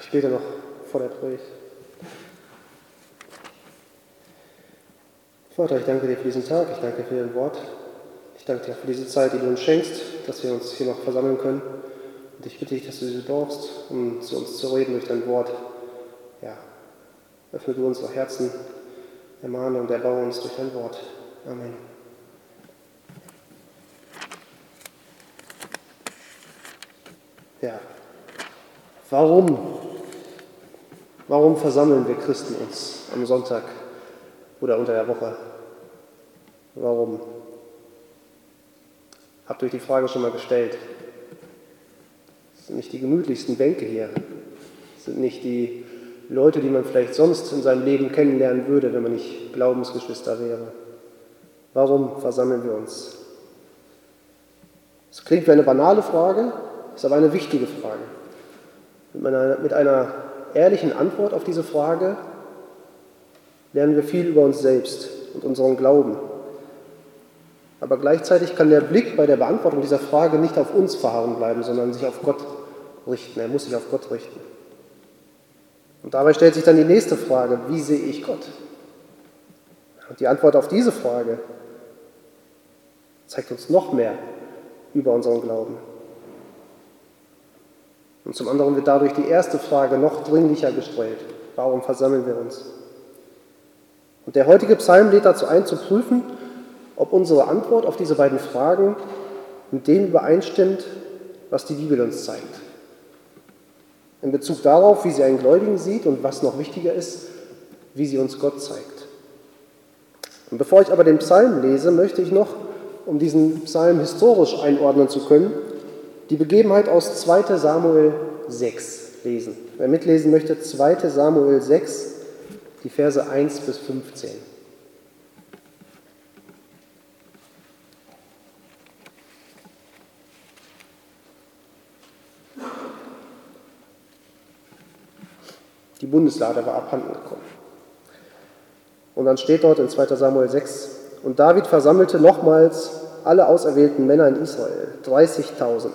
Ich bete noch vor der Predigt. Vater, ich danke dir für diesen Tag, ich danke dir für dein Wort. Ich danke dir für diese Zeit, die du uns schenkst, dass wir uns hier noch versammeln können. Und ich bitte dich, dass du sie brauchst, um zu uns zu reden durch dein Wort. Ja, öffne du unsere Herzen, ermahne und erbaue uns durch dein Wort. Amen. Ja, warum? Warum versammeln wir Christen uns am Sonntag oder unter der Woche? Warum? Habt ihr euch die Frage schon mal gestellt? Das sind nicht die gemütlichsten Bänke hier. Das sind nicht die Leute, die man vielleicht sonst in seinem Leben kennenlernen würde, wenn man nicht Glaubensgeschwister wäre. Warum versammeln wir uns? Es klingt wie eine banale Frage, ist aber eine wichtige Frage. Mit einer, mit einer ehrlichen Antwort auf diese Frage lernen wir viel über uns selbst und unseren Glauben. Aber gleichzeitig kann der Blick bei der Beantwortung dieser Frage nicht auf uns verharren bleiben, sondern sich auf Gott richten. Er muss sich auf Gott richten. Und dabei stellt sich dann die nächste Frage, wie sehe ich Gott? Und die Antwort auf diese Frage zeigt uns noch mehr über unseren Glauben. Und zum anderen wird dadurch die erste Frage noch dringlicher gestellt. Warum versammeln wir uns? Und der heutige Psalm lädt dazu ein, zu prüfen, ob unsere Antwort auf diese beiden Fragen mit dem übereinstimmt, was die Bibel uns zeigt. In Bezug darauf, wie sie einen Gläubigen sieht und was noch wichtiger ist, wie sie uns Gott zeigt. Und bevor ich aber den Psalm lese, möchte ich noch, um diesen Psalm historisch einordnen zu können, die Begebenheit aus 2 Samuel 6 lesen. Wer mitlesen möchte, 2 Samuel 6, die Verse 1 bis 15. Die Bundeslade war abhanden gekommen. Und dann steht dort in 2 Samuel 6, und David versammelte nochmals alle auserwählten Männer in Israel, 30.000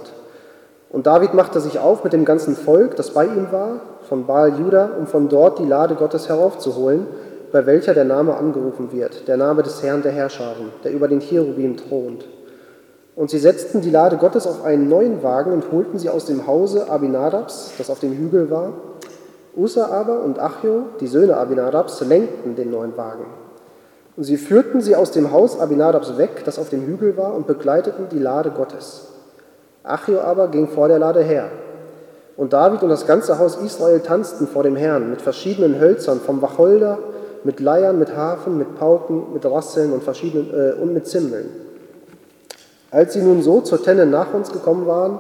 und David machte sich auf mit dem ganzen Volk, das bei ihm war, von Baal Juda, um von dort die Lade Gottes heraufzuholen, bei welcher der Name angerufen wird, der Name des Herrn der Herrscharen, der über den Cherubim thront. Und sie setzten die Lade Gottes auf einen neuen Wagen und holten sie aus dem Hause Abinadabs, das auf dem Hügel war. Usa aber und Achio, die Söhne Abinadabs, lenkten den neuen Wagen. Und sie führten sie aus dem Haus Abinadabs weg, das auf dem Hügel war, und begleiteten die Lade Gottes. Achio aber ging vor der Lade her. Und David und das ganze Haus Israel tanzten vor dem Herrn mit verschiedenen Hölzern, vom Wacholder, mit Leiern, mit Hafen, mit Pauken, mit Rasseln und, verschiedenen, äh, und mit Zimmeln. Als sie nun so zur Tenne nach uns gekommen waren,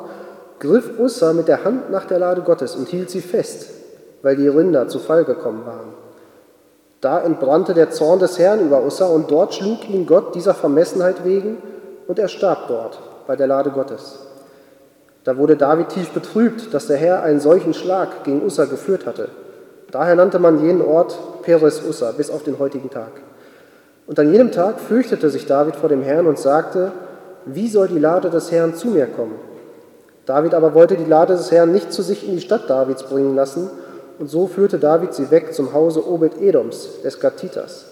griff Ussa mit der Hand nach der Lade Gottes und hielt sie fest, weil die Rinder zu Fall gekommen waren. Da entbrannte der Zorn des Herrn über Ussa und dort schlug ihn Gott dieser Vermessenheit wegen und er starb dort bei der Lade Gottes. Da wurde David tief betrübt, dass der Herr einen solchen Schlag gegen Ussa geführt hatte. Daher nannte man jenen Ort Peres Ussa bis auf den heutigen Tag. Und an jedem Tag fürchtete sich David vor dem Herrn und sagte, wie soll die Lade des Herrn zu mir kommen? David aber wollte die Lade des Herrn nicht zu sich in die Stadt Davids bringen lassen, und so führte David sie weg zum Hause Obed-Edoms, des Gatitas.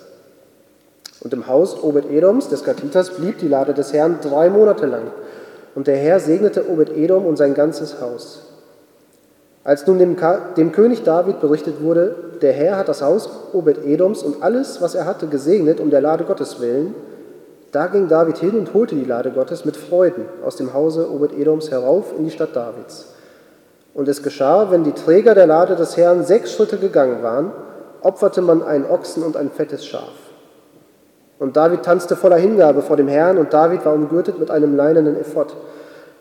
Und im Haus Obed-Edoms, des Gatitas, blieb die Lade des Herrn drei Monate lang. Und der Herr segnete Obed-Edom und sein ganzes Haus. Als nun dem, dem, König David berichtet wurde, der Herr hat das Haus Obed-Edoms und alles, was er hatte, gesegnet um der Lade Gottes willen, da ging David hin und holte die Lade Gottes mit Freuden aus dem Hause Obed-Edoms herauf in die Stadt Davids. Und es geschah, wenn die Träger der Lade des Herrn sechs Schritte gegangen waren, opferte man einen Ochsen und ein fettes Schaf. Und David tanzte voller Hingabe vor dem Herrn und David war umgürtet mit einem leinenen Ephod.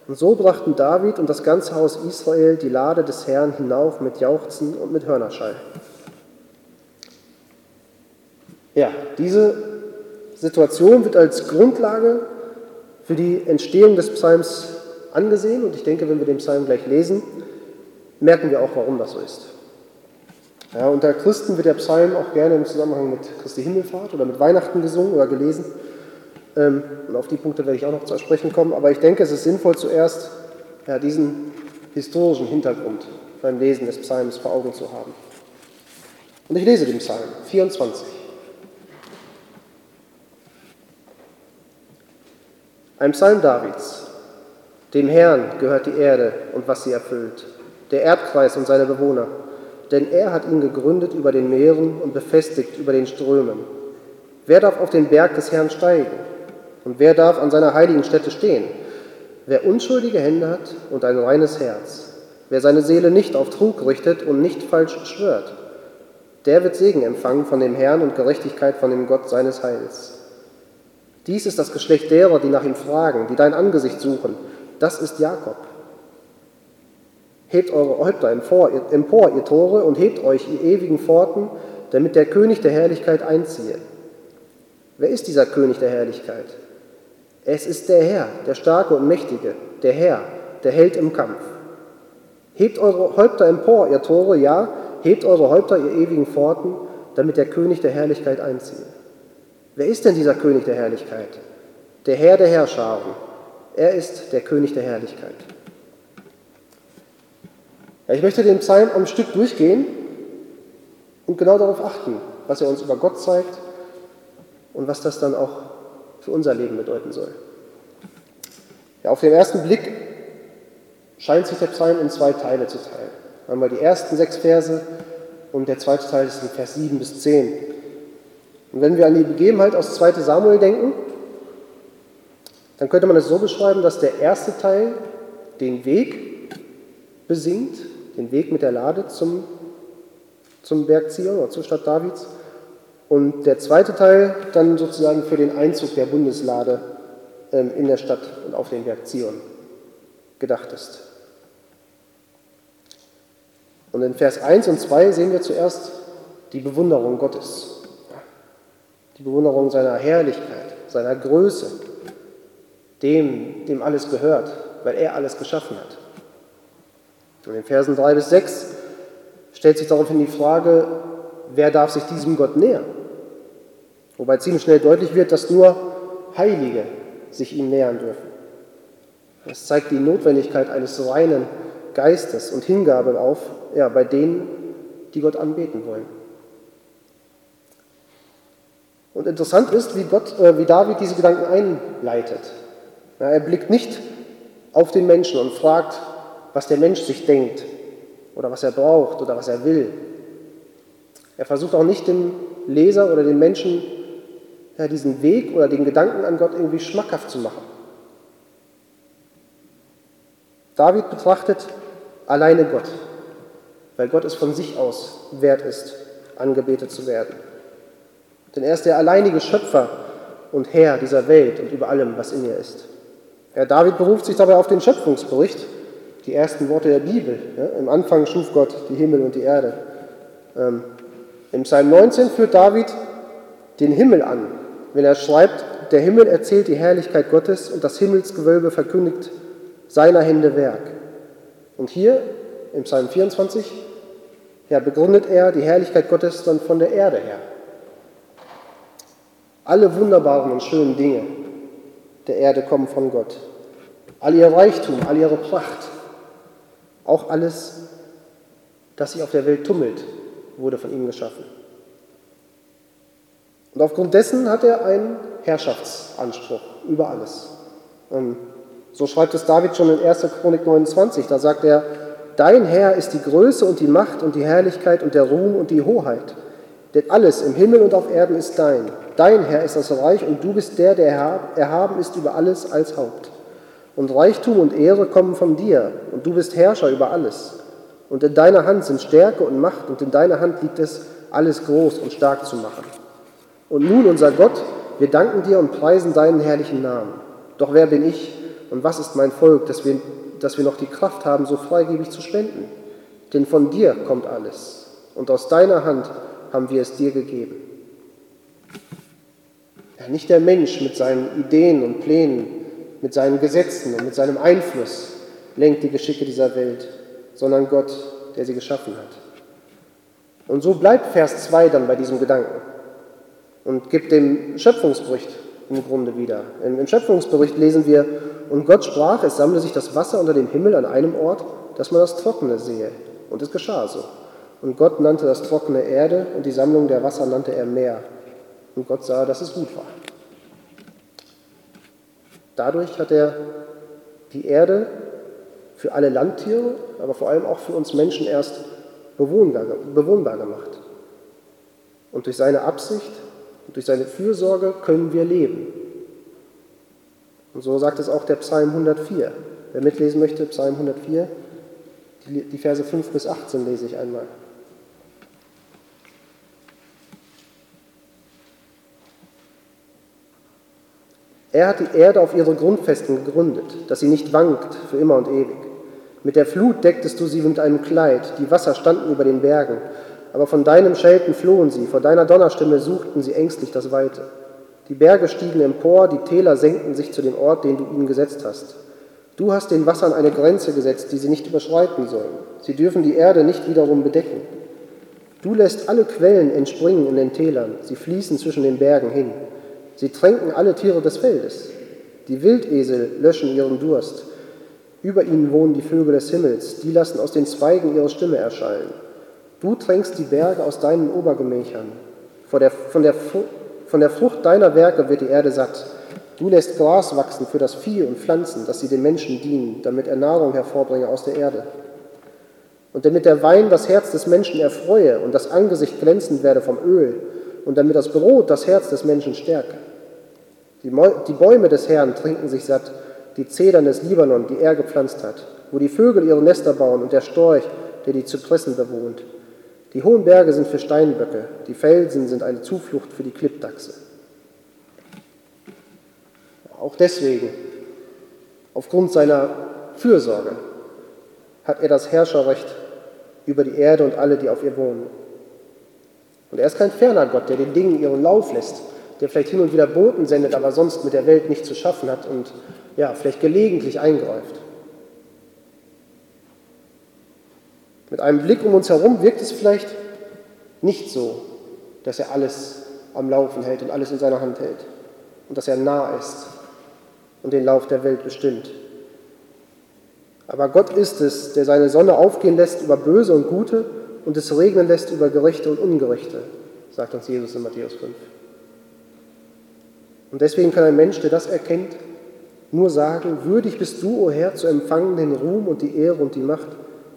Und so brachten David und das ganze Haus Israel die Lade des Herrn hinauf mit Jauchzen und mit Hörnerschall. Ja, diese Situation wird als Grundlage für die Entstehung des Psalms angesehen und ich denke, wenn wir den Psalm gleich lesen, merken wir auch, warum das so ist. Ja, unter Christen wird der Psalm auch gerne im Zusammenhang mit Christi Himmelfahrt oder mit Weihnachten gesungen oder gelesen. Ähm, und auf die Punkte werde ich auch noch zu sprechen kommen. Aber ich denke, es ist sinnvoll, zuerst ja, diesen historischen Hintergrund beim Lesen des Psalms vor Augen zu haben. Und ich lese den Psalm 24. Ein Psalm Davids. Dem Herrn gehört die Erde und was sie erfüllt, der Erdkreis und seine Bewohner. Denn er hat ihn gegründet über den Meeren und befestigt über den Strömen. Wer darf auf den Berg des Herrn steigen? Und wer darf an seiner heiligen Stätte stehen? Wer unschuldige Hände hat und ein reines Herz, wer seine Seele nicht auf Trug richtet und nicht falsch schwört, der wird Segen empfangen von dem Herrn und Gerechtigkeit von dem Gott seines Heils. Dies ist das Geschlecht derer, die nach ihm fragen, die dein Angesicht suchen. Das ist Jakob. Hebt eure Häupter empor, empor, ihr Tore, und hebt euch, ihr ewigen Pforten, damit der König der Herrlichkeit einziehe. Wer ist dieser König der Herrlichkeit? Es ist der Herr, der Starke und Mächtige, der Herr, der Held im Kampf. Hebt eure Häupter empor, ihr Tore, ja, hebt eure Häupter, ihr ewigen Pforten, damit der König der Herrlichkeit einziehe. Wer ist denn dieser König der Herrlichkeit? Der Herr der Herrscharen. Er ist der König der Herrlichkeit. Ja, ich möchte den Psalm am Stück durchgehen und genau darauf achten, was er uns über Gott zeigt und was das dann auch für unser Leben bedeuten soll. Ja, auf den ersten Blick scheint sich der Psalm in zwei Teile zu teilen. Einmal die ersten sechs Verse und der zweite Teil ist in Vers 7 bis 10. Und wenn wir an die Begebenheit aus 2 Samuel denken, dann könnte man es so beschreiben, dass der erste Teil den Weg besingt, den Weg mit der Lade zum, zum Berg Zion oder zur Stadt Davids. Und der zweite Teil dann sozusagen für den Einzug der Bundeslade ähm, in der Stadt und auf den Berg Zion gedacht ist. Und in Vers 1 und 2 sehen wir zuerst die Bewunderung Gottes, die Bewunderung seiner Herrlichkeit, seiner Größe, dem, dem alles gehört, weil er alles geschaffen hat. In Versen 3 bis 6 stellt sich daraufhin die Frage, wer darf sich diesem Gott nähern? Wobei ziemlich schnell deutlich wird, dass nur Heilige sich ihm nähern dürfen. Das zeigt die Notwendigkeit eines reinen Geistes und Hingabe auf, ja, bei denen, die Gott anbeten wollen. Und interessant ist, wie, Gott, äh, wie David diese Gedanken einleitet. Ja, er blickt nicht auf den Menschen und fragt, was der Mensch sich denkt oder was er braucht oder was er will. Er versucht auch nicht dem Leser oder dem Menschen ja, diesen Weg oder den Gedanken an Gott irgendwie schmackhaft zu machen. David betrachtet alleine Gott, weil Gott es von sich aus wert ist, angebetet zu werden. Denn er ist der alleinige Schöpfer und Herr dieser Welt und über allem, was in ihr ist. Herr David beruft sich dabei auf den Schöpfungsbericht, die ersten Worte der Bibel. Ja, Im Anfang schuf Gott die Himmel und die Erde. Ähm, Im Psalm 19 führt David den Himmel an, wenn er schreibt, der Himmel erzählt die Herrlichkeit Gottes und das Himmelsgewölbe verkündigt seiner Hände Werk. Und hier im Psalm 24 ja, begründet er die Herrlichkeit Gottes dann von der Erde her. Alle wunderbaren und schönen Dinge der Erde kommen von Gott. All ihr Reichtum, all ihre Pracht, auch alles, das sich auf der Welt tummelt, wurde von ihm geschaffen. Und aufgrund dessen hat er einen Herrschaftsanspruch über alles. Ähm, so schreibt es David schon in 1. Chronik 29. Da sagt er, Dein Herr ist die Größe und die Macht und die Herrlichkeit und der Ruhm und die Hoheit. Denn alles im Himmel und auf Erden ist dein. Dein Herr ist das Reich und du bist der, der erhaben ist über alles als Haupt. Und Reichtum und Ehre kommen von dir und du bist Herrscher über alles. Und in deiner Hand sind Stärke und Macht und in deiner Hand liegt es, alles groß und stark zu machen. Und nun, unser Gott, wir danken dir und preisen deinen herrlichen Namen. Doch wer bin ich und was ist mein Volk, dass wir, dass wir noch die Kraft haben, so freigebig zu spenden? Denn von dir kommt alles und aus deiner Hand haben wir es dir gegeben. Ja, nicht der Mensch mit seinen Ideen und Plänen, mit seinen Gesetzen und mit seinem Einfluss lenkt die Geschicke dieser Welt, sondern Gott, der sie geschaffen hat. Und so bleibt Vers 2 dann bei diesem Gedanken und gibt dem Schöpfungsbericht im Grunde wieder. Im Schöpfungsbericht lesen wir, und Gott sprach, es sammle sich das Wasser unter dem Himmel an einem Ort, dass man das Trockene sehe, Und es geschah so. Und Gott nannte das trockene Erde und die Sammlung der Wasser nannte er Meer. Und Gott sah, dass es gut war. Dadurch hat er die Erde für alle Landtiere, aber vor allem auch für uns Menschen erst bewohnbar, bewohnbar gemacht. Und durch seine Absicht und durch seine Fürsorge können wir leben. Und so sagt es auch der Psalm 104. Wer mitlesen möchte, Psalm 104, die Verse 5 bis 18 lese ich einmal. Er hat die Erde auf ihre Grundfesten gegründet, dass sie nicht wankt für immer und ewig. Mit der Flut decktest du sie mit einem Kleid, die Wasser standen über den Bergen, aber von deinem Schelten flohen sie, vor deiner Donnerstimme suchten sie ängstlich das Weite. Die Berge stiegen empor, die Täler senkten sich zu dem Ort, den du ihnen gesetzt hast. Du hast den Wassern eine Grenze gesetzt, die sie nicht überschreiten sollen. Sie dürfen die Erde nicht wiederum bedecken. Du lässt alle Quellen entspringen in den Tälern, sie fließen zwischen den Bergen hin. Sie tränken alle Tiere des Feldes. Die Wildesel löschen ihren Durst. Über ihnen wohnen die Vögel des Himmels, die lassen aus den Zweigen ihre Stimme erschallen. Du tränkst die Berge aus deinen Obergemächern. Von der, von, der, von der Frucht deiner Werke wird die Erde satt. Du lässt Gras wachsen für das Vieh und Pflanzen, dass sie den Menschen dienen, damit er Nahrung hervorbringe aus der Erde. Und damit der Wein das Herz des Menschen erfreue und das Angesicht glänzend werde vom Öl, und damit das Brot das Herz des Menschen stärke. Die Bäume des Herrn trinken sich satt, die Zedern des Libanon, die er gepflanzt hat, wo die Vögel ihre Nester bauen und der Storch, der die Zypressen bewohnt. Die hohen Berge sind für Steinböcke, die Felsen sind eine Zuflucht für die Klippdachse. Auch deswegen, aufgrund seiner Fürsorge, hat er das Herrscherrecht über die Erde und alle, die auf ihr wohnen. Und er ist kein ferner Gott, der den Dingen ihren Lauf lässt, der vielleicht hin und wieder Boten sendet, aber sonst mit der Welt nichts zu schaffen hat und ja, vielleicht gelegentlich eingreift. Mit einem Blick um uns herum wirkt es vielleicht nicht so, dass er alles am Laufen hält und alles in seiner Hand hält und dass er nah ist und den Lauf der Welt bestimmt. Aber Gott ist es, der seine Sonne aufgehen lässt über Böse und Gute und es regnen lässt über Gerechte und Ungerechte, sagt uns Jesus in Matthäus 5. Und deswegen kann ein Mensch, der das erkennt, nur sagen, würdig bist du, o oh Herr, zu empfangen den Ruhm und die Ehre und die Macht,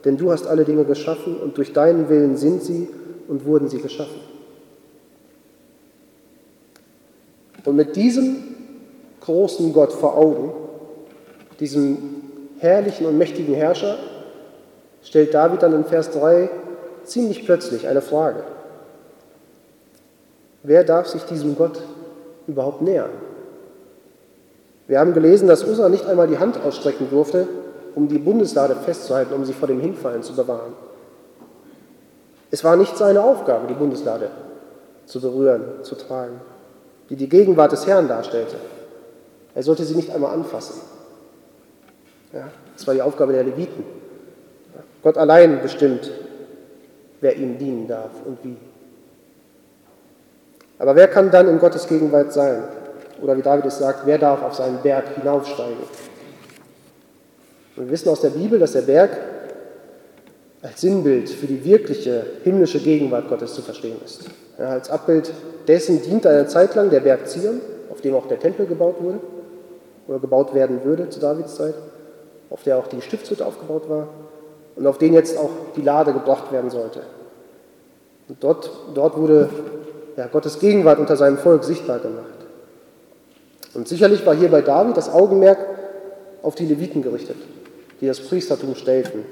denn du hast alle Dinge geschaffen und durch deinen Willen sind sie und wurden sie geschaffen. Und mit diesem großen Gott vor Augen, diesem herrlichen und mächtigen Herrscher, stellt David dann in Vers 3 ziemlich plötzlich eine Frage. Wer darf sich diesem Gott überhaupt nähern? Wir haben gelesen, dass Usa nicht einmal die Hand ausstrecken durfte, um die Bundeslade festzuhalten, um sie vor dem Hinfallen zu bewahren. Es war nicht seine Aufgabe, die Bundeslade zu berühren, zu tragen, die die Gegenwart des Herrn darstellte. Er sollte sie nicht einmal anfassen. Ja, das war die Aufgabe der Leviten. Gott allein bestimmt, wer ihm dienen darf und wie. Aber wer kann dann in Gottes Gegenwart sein? Oder wie David es sagt, wer darf auf seinen Berg hinaufsteigen? Und wir wissen aus der Bibel, dass der Berg als Sinnbild für die wirkliche himmlische Gegenwart Gottes zu verstehen ist. Ja, als Abbild dessen diente eine Zeit lang der Berg Zion, auf dem auch der Tempel gebaut wurde oder gebaut werden würde zu Davids Zeit, auf der auch die Stiftshütte aufgebaut war und auf den jetzt auch die Lade gebracht werden sollte. Und dort, dort wurde ja, Gottes Gegenwart unter seinem Volk sichtbar gemacht. Und sicherlich war hier bei David das Augenmerk auf die Leviten gerichtet, die das Priestertum stellten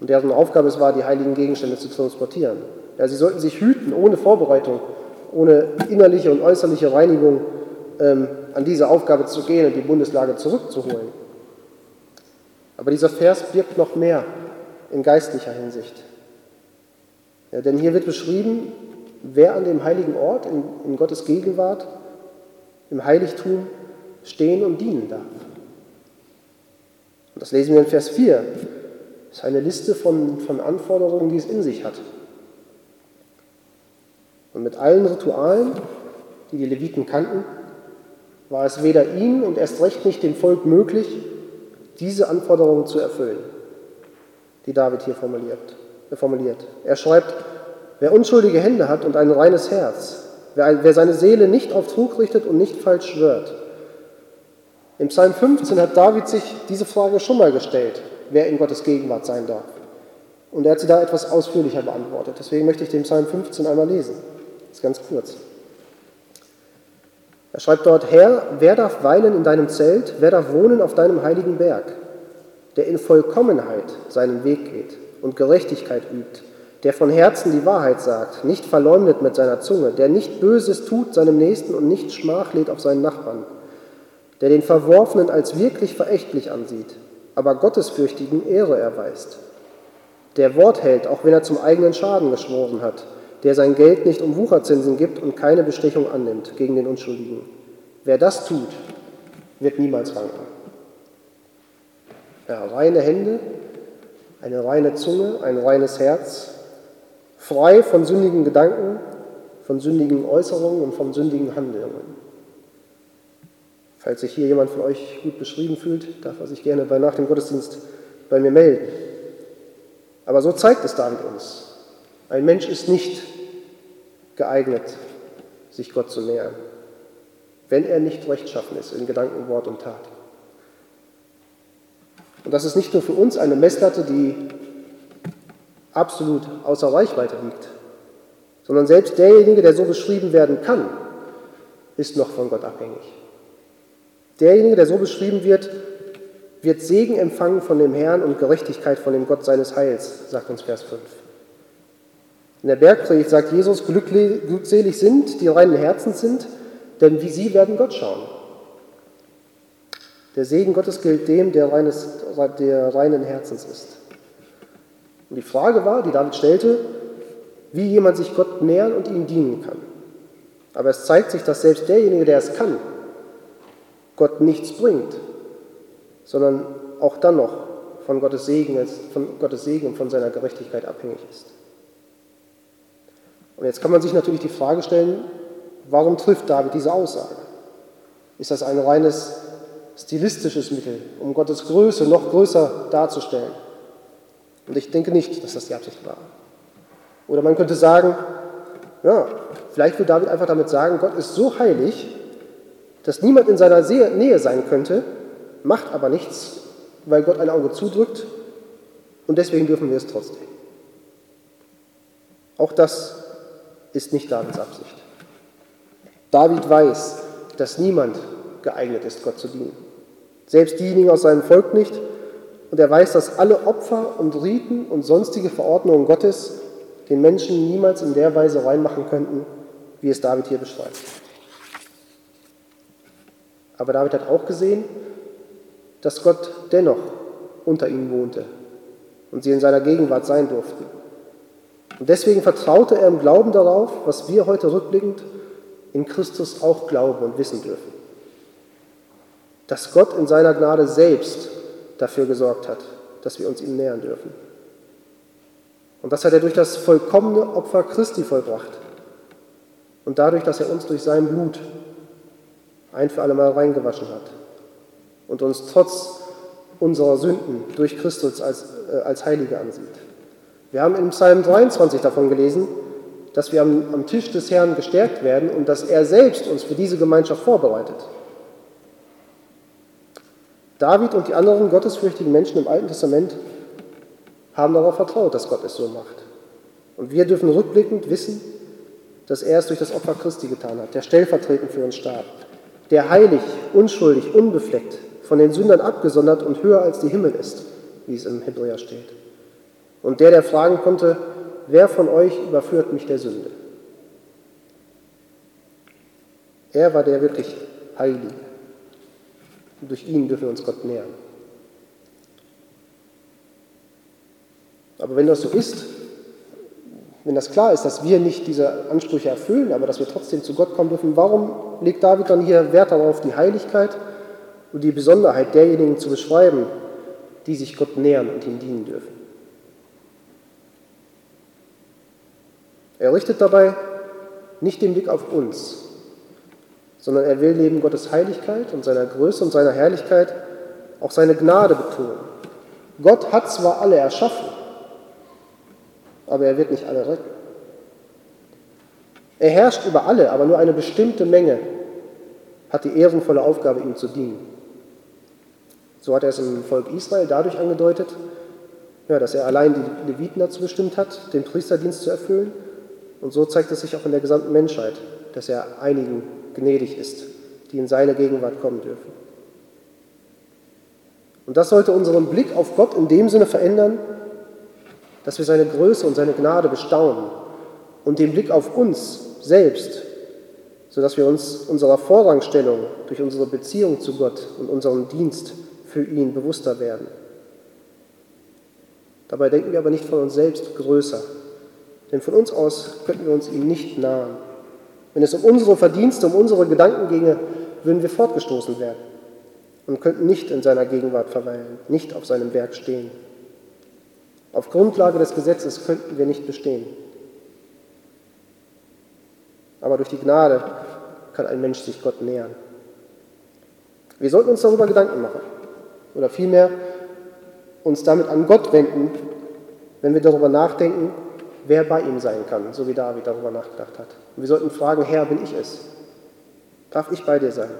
und deren Aufgabe es war, die heiligen Gegenstände zu transportieren. Ja, sie sollten sich hüten, ohne Vorbereitung, ohne innerliche und äußerliche Reinigung ähm, an diese Aufgabe zu gehen und die Bundeslage zurückzuholen. Aber dieser Vers birgt noch mehr in geistlicher Hinsicht. Ja, denn hier wird beschrieben, wer an dem heiligen Ort, in, in Gottes Gegenwart, im Heiligtum stehen und dienen darf. Und das lesen wir in Vers 4. Das ist eine Liste von, von Anforderungen, die es in sich hat. Und mit allen Ritualen, die die Leviten kannten, war es weder ihnen und erst recht nicht dem Volk möglich, diese Anforderungen zu erfüllen, die David hier formuliert. formuliert. Er schreibt, wer unschuldige Hände hat und ein reines Herz, wer, wer seine Seele nicht auf Trug richtet und nicht falsch schwört. Im Psalm 15 hat David sich diese Frage schon mal gestellt, wer in Gottes Gegenwart sein darf. Und er hat sie da etwas ausführlicher beantwortet. Deswegen möchte ich den Psalm 15 einmal lesen. Das ist ganz kurz. Er schreibt dort, Herr, wer darf weilen in deinem Zelt, wer darf wohnen auf deinem heiligen Berg, der in Vollkommenheit seinen Weg geht und Gerechtigkeit übt, der von Herzen die Wahrheit sagt, nicht verleumdet mit seiner Zunge, der nicht Böses tut seinem Nächsten und nicht Schmach lädt auf seinen Nachbarn, der den Verworfenen als wirklich verächtlich ansieht, aber Gottesfürchtigen Ehre erweist, der Wort hält, auch wenn er zum eigenen Schaden geschworen hat, der sein Geld nicht um Wucherzinsen gibt und keine Bestechung annimmt gegen den Unschuldigen. Wer das tut, wird niemals wanken. Ja, reine Hände, eine reine Zunge, ein reines Herz, frei von sündigen Gedanken, von sündigen Äußerungen und von sündigen Handlungen. Falls sich hier jemand von euch gut beschrieben fühlt, darf er sich gerne bei nach dem Gottesdienst bei mir melden. Aber so zeigt es David uns. Ein Mensch ist nicht geeignet, sich Gott zu nähern, wenn er nicht rechtschaffen ist in Gedanken, Wort und Tat. Und das ist nicht nur für uns eine Messlatte, die absolut außer Reichweite liegt, sondern selbst derjenige, der so beschrieben werden kann, ist noch von Gott abhängig. Derjenige, der so beschrieben wird, wird Segen empfangen von dem Herrn und Gerechtigkeit von dem Gott seines Heils, sagt uns Vers 5. In der Bergpredigt sagt Jesus, glückselig sind, die reinen Herzens sind, denn wie sie werden Gott schauen. Der Segen Gottes gilt dem, der, reines, der reinen Herzens ist. Und die Frage war, die David stellte, wie jemand sich Gott nähern und ihm dienen kann. Aber es zeigt sich, dass selbst derjenige, der es kann, Gott nichts bringt, sondern auch dann noch von Gottes Segen, von Gottes Segen und von seiner Gerechtigkeit abhängig ist. Und jetzt kann man sich natürlich die Frage stellen, warum trifft David diese Aussage? Ist das ein reines stilistisches Mittel, um Gottes Größe noch größer darzustellen? Und ich denke nicht, dass das die Absicht war. Oder man könnte sagen, ja, vielleicht will David einfach damit sagen, Gott ist so heilig, dass niemand in seiner Nähe sein könnte, macht aber nichts, weil Gott ein Auge zudrückt und deswegen dürfen wir es trotzdem. Auch das ist nicht Davids Absicht. David weiß, dass niemand geeignet ist, Gott zu dienen. Selbst diejenigen aus seinem Volk nicht. Und er weiß, dass alle Opfer und Riten und sonstige Verordnungen Gottes den Menschen niemals in der Weise reinmachen könnten, wie es David hier beschreibt. Aber David hat auch gesehen, dass Gott dennoch unter ihnen wohnte und sie in seiner Gegenwart sein durften. Und deswegen vertraute er im Glauben darauf, was wir heute rückblickend in Christus auch glauben und wissen dürfen. Dass Gott in seiner Gnade selbst dafür gesorgt hat, dass wir uns ihm nähern dürfen. Und das hat er durch das vollkommene Opfer Christi vollbracht. Und dadurch, dass er uns durch sein Blut ein für alle Mal reingewaschen hat und uns trotz unserer Sünden durch Christus als, äh, als Heilige ansieht. Wir haben im Psalm 23 davon gelesen, dass wir am, am Tisch des Herrn gestärkt werden und dass er selbst uns für diese Gemeinschaft vorbereitet. David und die anderen gottesfürchtigen Menschen im Alten Testament haben darauf vertraut, dass Gott es so macht. Und wir dürfen rückblickend wissen, dass er es durch das Opfer Christi getan hat, der stellvertretend für uns starb, der heilig, unschuldig, unbefleckt, von den Sündern abgesondert und höher als die Himmel ist, wie es im Hebräer steht. Und der, der fragen konnte, wer von euch überführt mich der Sünde? Er war der wirklich Heilige. Und durch ihn dürfen wir uns Gott nähern. Aber wenn das so ist, wenn das klar ist, dass wir nicht diese Ansprüche erfüllen, aber dass wir trotzdem zu Gott kommen dürfen, warum legt David dann hier Wert darauf, die Heiligkeit und die Besonderheit derjenigen zu beschreiben, die sich Gott nähern und ihm dienen dürfen? Er richtet dabei nicht den Blick auf uns, sondern er will neben Gottes Heiligkeit und seiner Größe und seiner Herrlichkeit auch seine Gnade betonen. Gott hat zwar alle erschaffen, aber er wird nicht alle retten. Er herrscht über alle, aber nur eine bestimmte Menge hat die ehrenvolle Aufgabe, ihm zu dienen. So hat er es im Volk Israel dadurch angedeutet, ja, dass er allein die Leviten dazu bestimmt hat, den Priesterdienst zu erfüllen. Und so zeigt es sich auch in der gesamten Menschheit, dass er einigen gnädig ist, die in seine Gegenwart kommen dürfen. Und das sollte unseren Blick auf Gott in dem Sinne verändern, dass wir seine Größe und seine Gnade bestaunen und den Blick auf uns selbst, sodass wir uns unserer Vorrangstellung durch unsere Beziehung zu Gott und unseren Dienst für ihn bewusster werden. Dabei denken wir aber nicht von uns selbst größer, denn von uns aus könnten wir uns ihm nicht nahen. Wenn es um unsere Verdienste, um unsere Gedanken ginge, würden wir fortgestoßen werden und könnten nicht in seiner Gegenwart verweilen, nicht auf seinem Werk stehen. Auf Grundlage des Gesetzes könnten wir nicht bestehen. Aber durch die Gnade kann ein Mensch sich Gott nähern. Wir sollten uns darüber Gedanken machen oder vielmehr uns damit an Gott wenden, wenn wir darüber nachdenken, wer bei ihm sein kann, so wie David darüber nachgedacht hat. Und wir sollten fragen, Herr, bin ich es? Darf ich bei dir sein?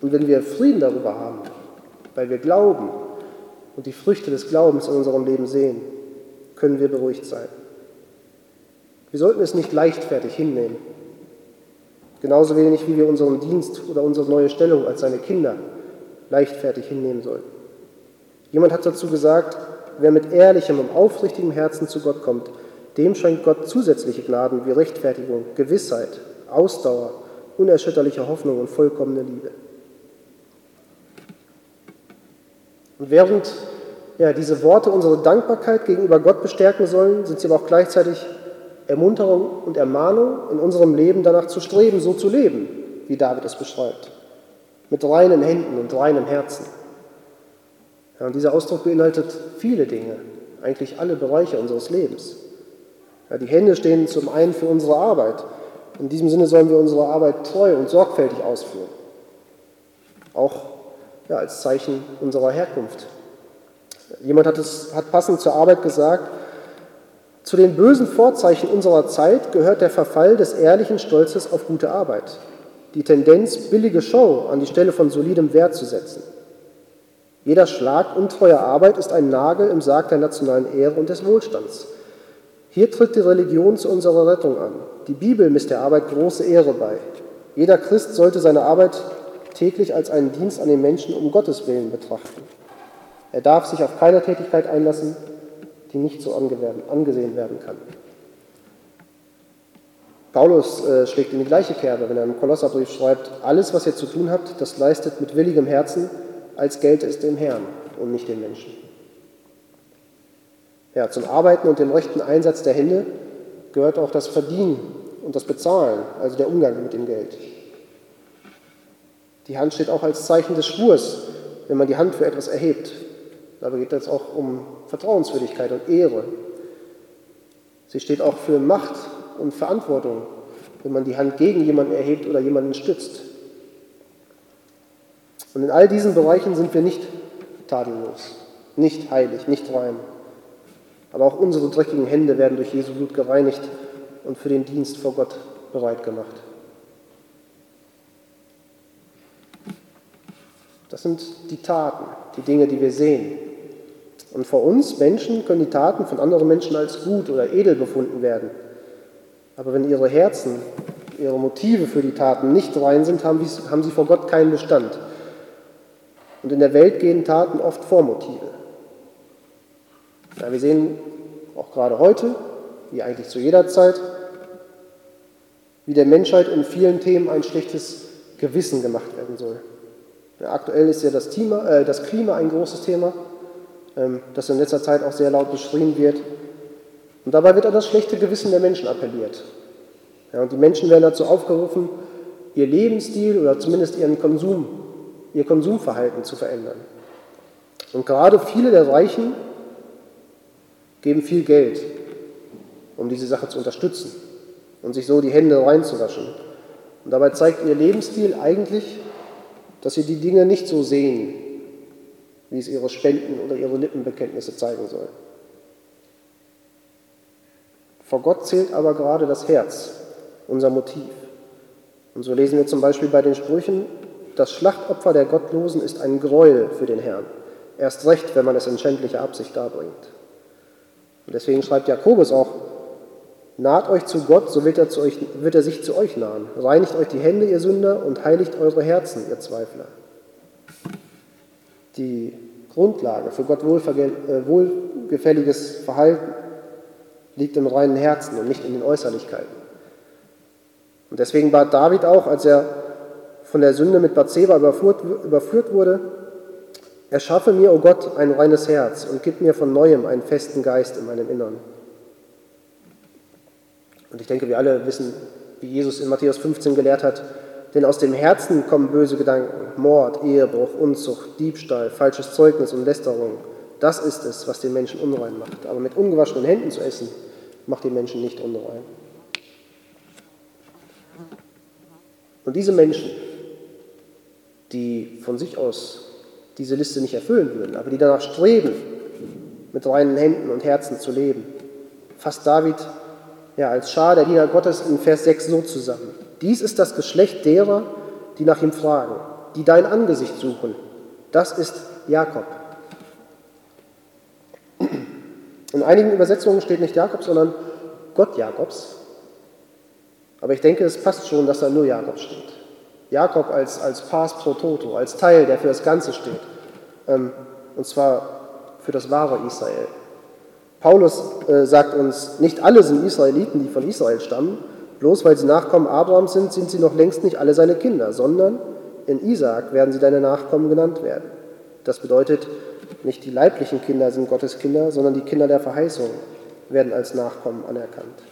Und wenn wir Frieden darüber haben, weil wir glauben und die Früchte des Glaubens in unserem Leben sehen, können wir beruhigt sein. Wir sollten es nicht leichtfertig hinnehmen. Genauso wenig wie wir unseren Dienst oder unsere neue Stellung als seine Kinder leichtfertig hinnehmen sollten. Jemand hat dazu gesagt, wer mit ehrlichem und aufrichtigem Herzen zu Gott kommt, dem schenkt Gott zusätzliche Gnaden wie Rechtfertigung, Gewissheit, Ausdauer, unerschütterliche Hoffnung und vollkommene Liebe. Und während ja, diese Worte unsere Dankbarkeit gegenüber Gott bestärken sollen, sind sie aber auch gleichzeitig Ermunterung und Ermahnung, in unserem Leben danach zu streben, so zu leben, wie David es beschreibt. Mit reinen Händen und reinem Herzen. Ja, und dieser Ausdruck beinhaltet viele Dinge, eigentlich alle Bereiche unseres Lebens. Ja, die Hände stehen zum einen für unsere Arbeit. In diesem Sinne sollen wir unsere Arbeit treu und sorgfältig ausführen. Auch ja, als Zeichen unserer Herkunft. Jemand hat, es, hat passend zur Arbeit gesagt, zu den bösen Vorzeichen unserer Zeit gehört der Verfall des ehrlichen Stolzes auf gute Arbeit, die Tendenz, billige Show an die Stelle von solidem Wert zu setzen. Jeder Schlag untreuer Arbeit ist ein Nagel im Sarg der nationalen Ehre und des Wohlstands. Hier tritt die Religion zu unserer Rettung an. Die Bibel misst der Arbeit große Ehre bei. Jeder Christ sollte seine Arbeit täglich als einen Dienst an den Menschen um Gottes Willen betrachten. Er darf sich auf keine Tätigkeit einlassen, die nicht so angesehen werden kann. Paulus äh, schlägt in die gleiche Kerbe, wenn er im Kolosserbrief schreibt, alles, was ihr zu tun habt, das leistet mit willigem Herzen, als gelte es dem Herrn und nicht den Menschen. Ja, zum Arbeiten und dem rechten Einsatz der Hände gehört auch das Verdienen und das Bezahlen, also der Umgang mit dem Geld. Die Hand steht auch als Zeichen des Schwurs, wenn man die Hand für etwas erhebt. Dabei geht es auch um Vertrauenswürdigkeit und Ehre. Sie steht auch für Macht und Verantwortung, wenn man die Hand gegen jemanden erhebt oder jemanden stützt. Und in all diesen Bereichen sind wir nicht tadellos, nicht heilig, nicht rein. Aber auch unsere dreckigen Hände werden durch Jesu Blut gereinigt und für den Dienst vor Gott bereit gemacht. Das sind die Taten, die Dinge, die wir sehen. Und vor uns Menschen können die Taten von anderen Menschen als gut oder edel befunden werden. Aber wenn ihre Herzen, ihre Motive für die Taten nicht rein sind, haben sie vor Gott keinen Bestand. Und in der Welt gehen Taten oft vor Motive. Ja, wir sehen auch gerade heute, wie eigentlich zu jeder Zeit, wie der Menschheit in vielen Themen ein schlechtes Gewissen gemacht werden soll. Ja, aktuell ist ja das, Thema, äh, das Klima ein großes Thema, ähm, das in letzter Zeit auch sehr laut beschrieben wird. Und dabei wird an das schlechte Gewissen der Menschen appelliert. Ja, und die Menschen werden dazu aufgerufen, ihr Lebensstil oder zumindest ihren Konsum, ihr Konsumverhalten zu verändern. Und gerade viele der Reichen geben viel Geld, um diese Sache zu unterstützen und sich so die Hände reinzuwaschen. Und dabei zeigt ihr Lebensstil eigentlich, dass sie die Dinge nicht so sehen, wie es ihre Spenden oder ihre Lippenbekenntnisse zeigen soll. Vor Gott zählt aber gerade das Herz, unser Motiv. Und so lesen wir zum Beispiel bei den Sprüchen, das Schlachtopfer der Gottlosen ist ein Gräuel für den Herrn. Erst recht, wenn man es in schändlicher Absicht darbringt. Und deswegen schreibt Jakobus auch, naht euch zu Gott, so wird er, zu euch, wird er sich zu euch nahen. Reinigt euch die Hände, ihr Sünder, und heiligt eure Herzen, ihr Zweifler. Die Grundlage für Gott äh, wohlgefälliges Verhalten liegt im reinen Herzen und nicht in den Äußerlichkeiten. Und deswegen bat David auch, als er von der Sünde mit Bathseba überführt wurde, erschaffe mir, o oh Gott, ein reines Herz und gib mir von neuem einen festen Geist in meinem Innern. Und ich denke, wir alle wissen, wie Jesus in Matthäus 15 gelehrt hat, denn aus dem Herzen kommen böse Gedanken, Mord, Ehebruch, Unzucht, Diebstahl, falsches Zeugnis und Lästerung. Das ist es, was den Menschen unrein macht. Aber mit ungewaschenen Händen zu essen, macht den Menschen nicht unrein. Und diese Menschen, die von sich aus diese Liste nicht erfüllen würden, aber die danach streben, mit reinen Händen und Herzen zu leben, fasst David ja, als Schar der Diener Gottes in Vers 6 so zusammen. Dies ist das Geschlecht derer, die nach ihm fragen, die dein Angesicht suchen. Das ist Jakob. In einigen Übersetzungen steht nicht Jakob, sondern Gott Jakobs. Aber ich denke, es passt schon, dass da nur Jakob steht. Jakob als, als Pars pro Toto, als Teil, der für das Ganze steht. Ähm, und zwar für das wahre Israel. Paulus äh, sagt uns, nicht alle sind Israeliten, die von Israel stammen. Bloß weil sie Nachkommen Abrahams sind, sind sie noch längst nicht alle seine Kinder, sondern in Isaak werden sie deine Nachkommen genannt werden. Das bedeutet, nicht die leiblichen Kinder sind Gottes Kinder, sondern die Kinder der Verheißung werden als Nachkommen anerkannt.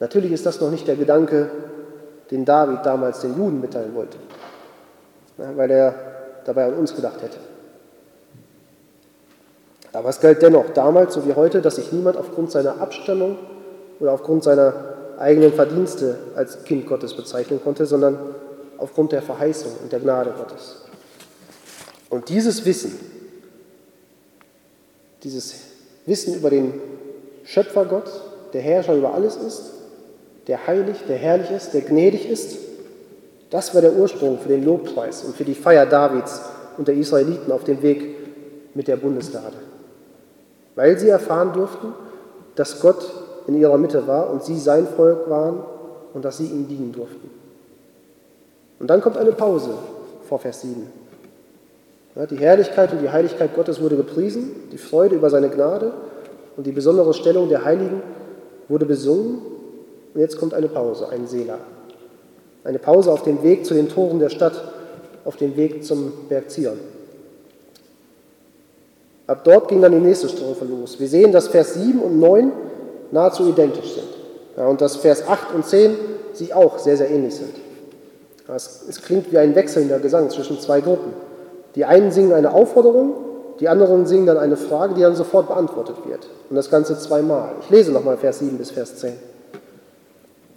Natürlich ist das noch nicht der Gedanke, den David damals den Juden mitteilen wollte, weil er dabei an uns gedacht hätte. Aber es galt dennoch damals so wie heute, dass sich niemand aufgrund seiner Abstammung oder aufgrund seiner eigenen Verdienste als Kind Gottes bezeichnen konnte, sondern aufgrund der Verheißung und der Gnade Gottes. Und dieses Wissen, dieses Wissen über den Schöpfergott, der Herrscher über alles ist, der heilig, der herrlich ist, der gnädig ist, das war der Ursprung für den Lobpreis und für die Feier Davids und der Israeliten auf dem Weg mit der Bundeslade weil sie erfahren durften, dass Gott in ihrer Mitte war und sie sein Volk waren und dass sie ihm dienen durften. Und dann kommt eine Pause vor Vers 7. Ja, die Herrlichkeit und die Heiligkeit Gottes wurde gepriesen, die Freude über seine Gnade und die besondere Stellung der Heiligen wurde besungen. Und jetzt kommt eine Pause, ein Sela. Eine Pause auf dem Weg zu den Toren der Stadt, auf dem Weg zum Berg Zion. Ab dort ging dann die nächste Strophe los. Wir sehen, dass Vers 7 und 9 nahezu identisch sind. Ja, und dass Vers 8 und 10 sich auch sehr, sehr ähnlich sind. Es, es klingt wie ein wechselnder Gesang zwischen zwei Gruppen. Die einen singen eine Aufforderung, die anderen singen dann eine Frage, die dann sofort beantwortet wird. Und das Ganze zweimal. Ich lese nochmal Vers 7 bis Vers 10.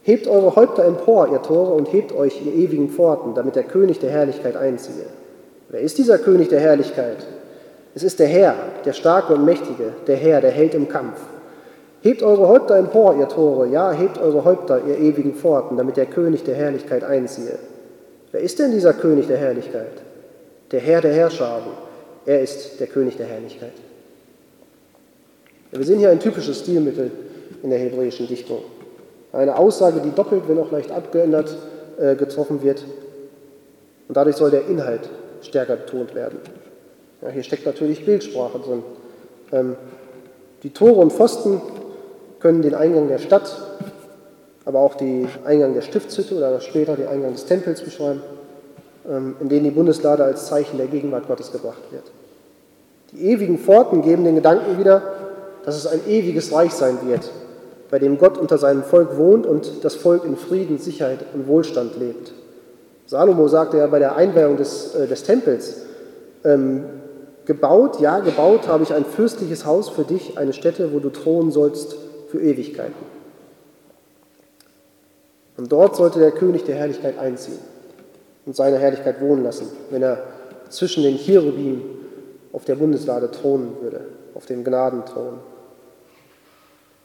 Hebt eure Häupter empor, ihr Tore, und hebt euch, ihr ewigen Pforten, damit der König der Herrlichkeit einziehe. Wer ist dieser König der Herrlichkeit? Es ist der Herr, der Starke und Mächtige, der Herr, der hält im Kampf. Hebt eure Häupter empor, ihr Tore, ja, hebt eure Häupter, ihr ewigen Pforten, damit der König der Herrlichkeit einziehe. Wer ist denn dieser König der Herrlichkeit? Der Herr der Herrscharen. Er ist der König der Herrlichkeit. Wir sehen hier ein typisches Stilmittel in der hebräischen Dichtung. Eine Aussage, die doppelt, wenn auch leicht abgeändert, äh, getroffen wird. Und dadurch soll der Inhalt stärker betont werden. Ja, hier steckt natürlich Bildsprache drin. Ähm, die Tore und Pfosten können den Eingang der Stadt, aber auch den Eingang der Stiftshütte oder später den Eingang des Tempels beschreiben, ähm, in denen die Bundeslade als Zeichen der Gegenwart Gottes gebracht wird. Die ewigen Pforten geben den Gedanken wieder, dass es ein ewiges Reich sein wird, bei dem Gott unter seinem Volk wohnt und das Volk in Frieden, Sicherheit und Wohlstand lebt. Salomo sagte ja bei der Einweihung des, äh, des Tempels, ähm, Gebaut, ja, gebaut habe ich ein fürstliches Haus für dich, eine Stätte, wo du thronen sollst für Ewigkeiten. Und dort sollte der König der Herrlichkeit einziehen und seine Herrlichkeit wohnen lassen, wenn er zwischen den Cherubim auf der Bundeslade thronen würde, auf dem Gnadenthron.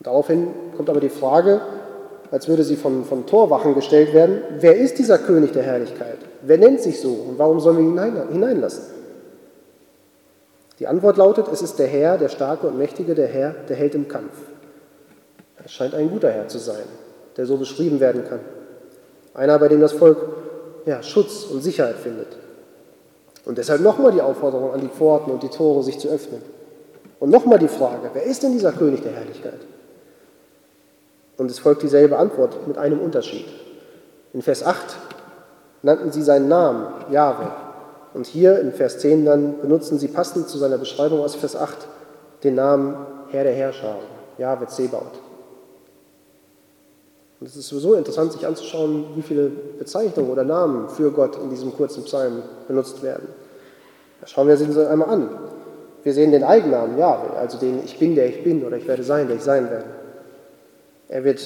Daraufhin kommt aber die Frage, als würde sie von, von Torwachen gestellt werden, wer ist dieser König der Herrlichkeit? Wer nennt sich so und warum sollen wir ihn hinein, hineinlassen? Die Antwort lautet, es ist der Herr, der Starke und Mächtige, der Herr, der hält im Kampf. Er scheint ein guter Herr zu sein, der so beschrieben werden kann. Einer, bei dem das Volk ja, Schutz und Sicherheit findet. Und deshalb nochmal die Aufforderung an die Pforten und die Tore, sich zu öffnen. Und nochmal die Frage, wer ist denn dieser König der Herrlichkeit? Und es folgt dieselbe Antwort mit einem Unterschied. In Vers 8 nannten sie seinen Namen, Jahwe. Und hier in Vers 10 dann benutzen sie passend zu seiner Beschreibung aus Vers 8 den Namen Herr der Herrscher, Jahwe Zebaut. Und es ist sowieso interessant, sich anzuschauen, wie viele Bezeichnungen oder Namen für Gott in diesem kurzen Psalm benutzt werden. Da schauen wir uns einmal an. Wir sehen den Eigennamen Jahwe, also den Ich bin, der ich bin, oder ich werde sein, der ich sein werde. Er wird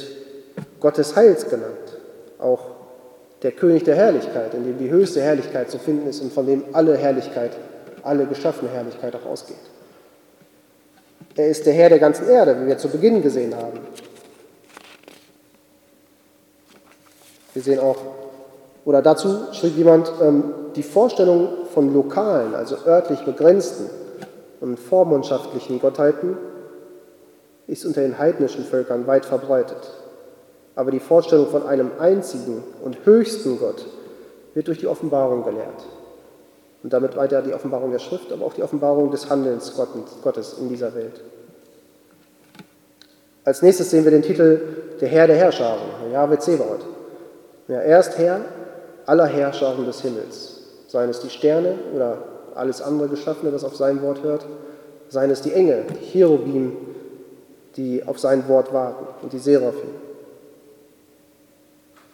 Gottes Heils genannt, auch der König der Herrlichkeit, in dem die höchste Herrlichkeit zu finden ist und von dem alle Herrlichkeit, alle geschaffene Herrlichkeit auch ausgeht. Er ist der Herr der ganzen Erde, wie wir zu Beginn gesehen haben. Wir sehen auch, oder dazu schrieb jemand, ähm, die Vorstellung von lokalen, also örtlich begrenzten und vormundschaftlichen Gottheiten ist unter den heidnischen Völkern weit verbreitet. Aber die Vorstellung von einem einzigen und höchsten Gott wird durch die Offenbarung gelehrt. Und damit weiter die Offenbarung der Schrift, aber auch die Offenbarung des Handelns Gottes in dieser Welt. Als nächstes sehen wir den Titel Der Herr der Herrscher, Jahwe Zebaoth. Ja, er ist Herr aller Herrscharen des Himmels, seien es die Sterne oder alles andere Geschaffene, das auf sein Wort hört, seien es die Engel, die Cherubim, die auf sein Wort warten und die Seraphim.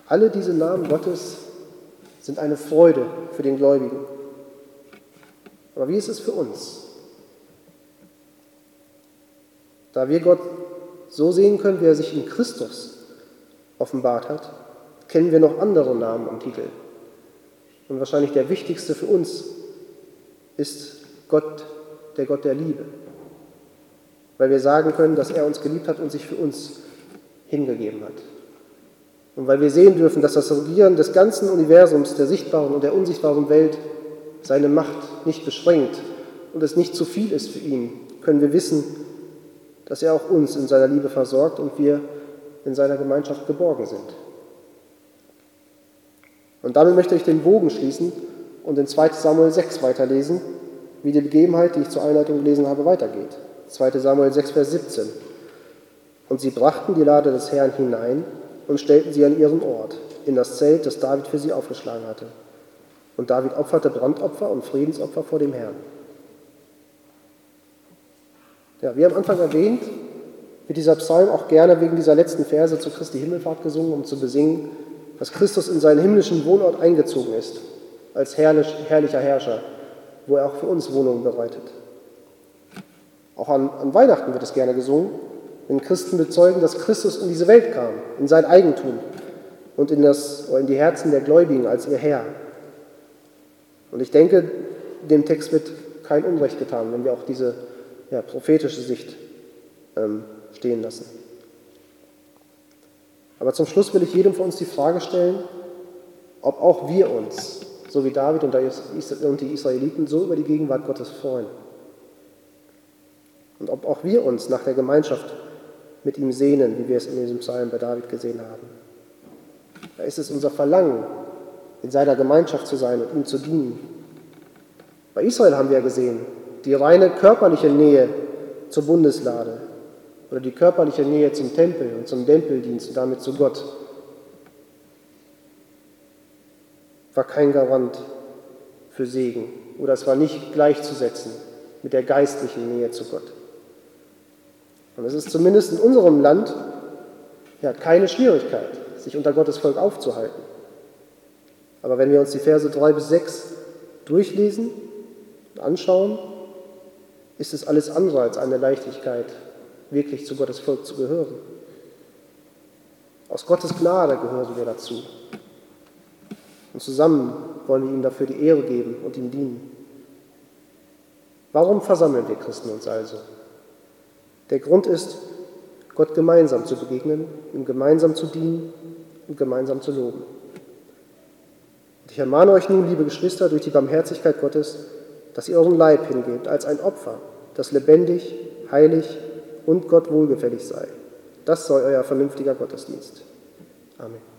Alle diese Namen Gottes sind eine Freude für den Gläubigen. Aber wie ist es für uns? Da wir Gott so sehen können, wie er sich in Christus offenbart hat, kennen wir noch andere Namen und Titel. Und wahrscheinlich der wichtigste für uns ist Gott, der Gott der Liebe weil wir sagen können, dass er uns geliebt hat und sich für uns hingegeben hat. Und weil wir sehen dürfen, dass das Regieren des ganzen Universums, der sichtbaren und der unsichtbaren Welt, seine Macht nicht beschränkt und es nicht zu viel ist für ihn, können wir wissen, dass er auch uns in seiner Liebe versorgt und wir in seiner Gemeinschaft geborgen sind. Und damit möchte ich den Bogen schließen und in 2 Samuel 6 weiterlesen, wie die Begebenheit, die ich zur Einleitung gelesen habe, weitergeht. 2 Samuel 6, Vers 17. Und sie brachten die Lade des Herrn hinein und stellten sie an ihren Ort, in das Zelt, das David für sie aufgeschlagen hatte. Und David opferte Brandopfer und Friedensopfer vor dem Herrn. Ja, wie am Anfang erwähnt, wird dieser Psalm auch gerne wegen dieser letzten Verse zu Christi Himmelfahrt gesungen, um zu besingen, dass Christus in seinen himmlischen Wohnort eingezogen ist, als herrlich, herrlicher Herrscher, wo er auch für uns Wohnungen bereitet. Auch an, an Weihnachten wird es gerne gesungen, wenn Christen bezeugen, dass Christus in diese Welt kam, in sein Eigentum und in, das, in die Herzen der Gläubigen als ihr Herr. Und ich denke, dem Text wird kein Unrecht getan, wenn wir auch diese ja, prophetische Sicht ähm, stehen lassen. Aber zum Schluss will ich jedem von uns die Frage stellen, ob auch wir uns, so wie David und die Israeliten, so über die Gegenwart Gottes freuen und ob auch wir uns nach der Gemeinschaft mit ihm sehnen, wie wir es in diesem Psalm bei David gesehen haben. Da ist es unser Verlangen, in seiner Gemeinschaft zu sein und ihm zu dienen. Bei Israel haben wir ja gesehen, die reine körperliche Nähe zur Bundeslade oder die körperliche Nähe zum Tempel und zum Tempeldienst und damit zu Gott war kein Garant für Segen oder es war nicht gleichzusetzen mit der geistlichen Nähe zu Gott. Und es ist zumindest in unserem Land ja, keine Schwierigkeit, sich unter Gottes Volk aufzuhalten. Aber wenn wir uns die Verse 3 bis 6 durchlesen und anschauen, ist es alles andere als eine Leichtigkeit, wirklich zu Gottes Volk zu gehören. Aus Gottes Gnade gehören wir dazu. Und zusammen wollen wir ihm dafür die Ehre geben und ihm dienen. Warum versammeln wir Christen uns also? Der Grund ist, Gott gemeinsam zu begegnen, ihm gemeinsam zu dienen und gemeinsam zu loben. Und ich ermahne euch nun, liebe Geschwister, durch die Barmherzigkeit Gottes, dass ihr euren Leib hingebt als ein Opfer, das lebendig, heilig und Gott wohlgefällig sei. Das soll euer vernünftiger Gottesdienst. Amen.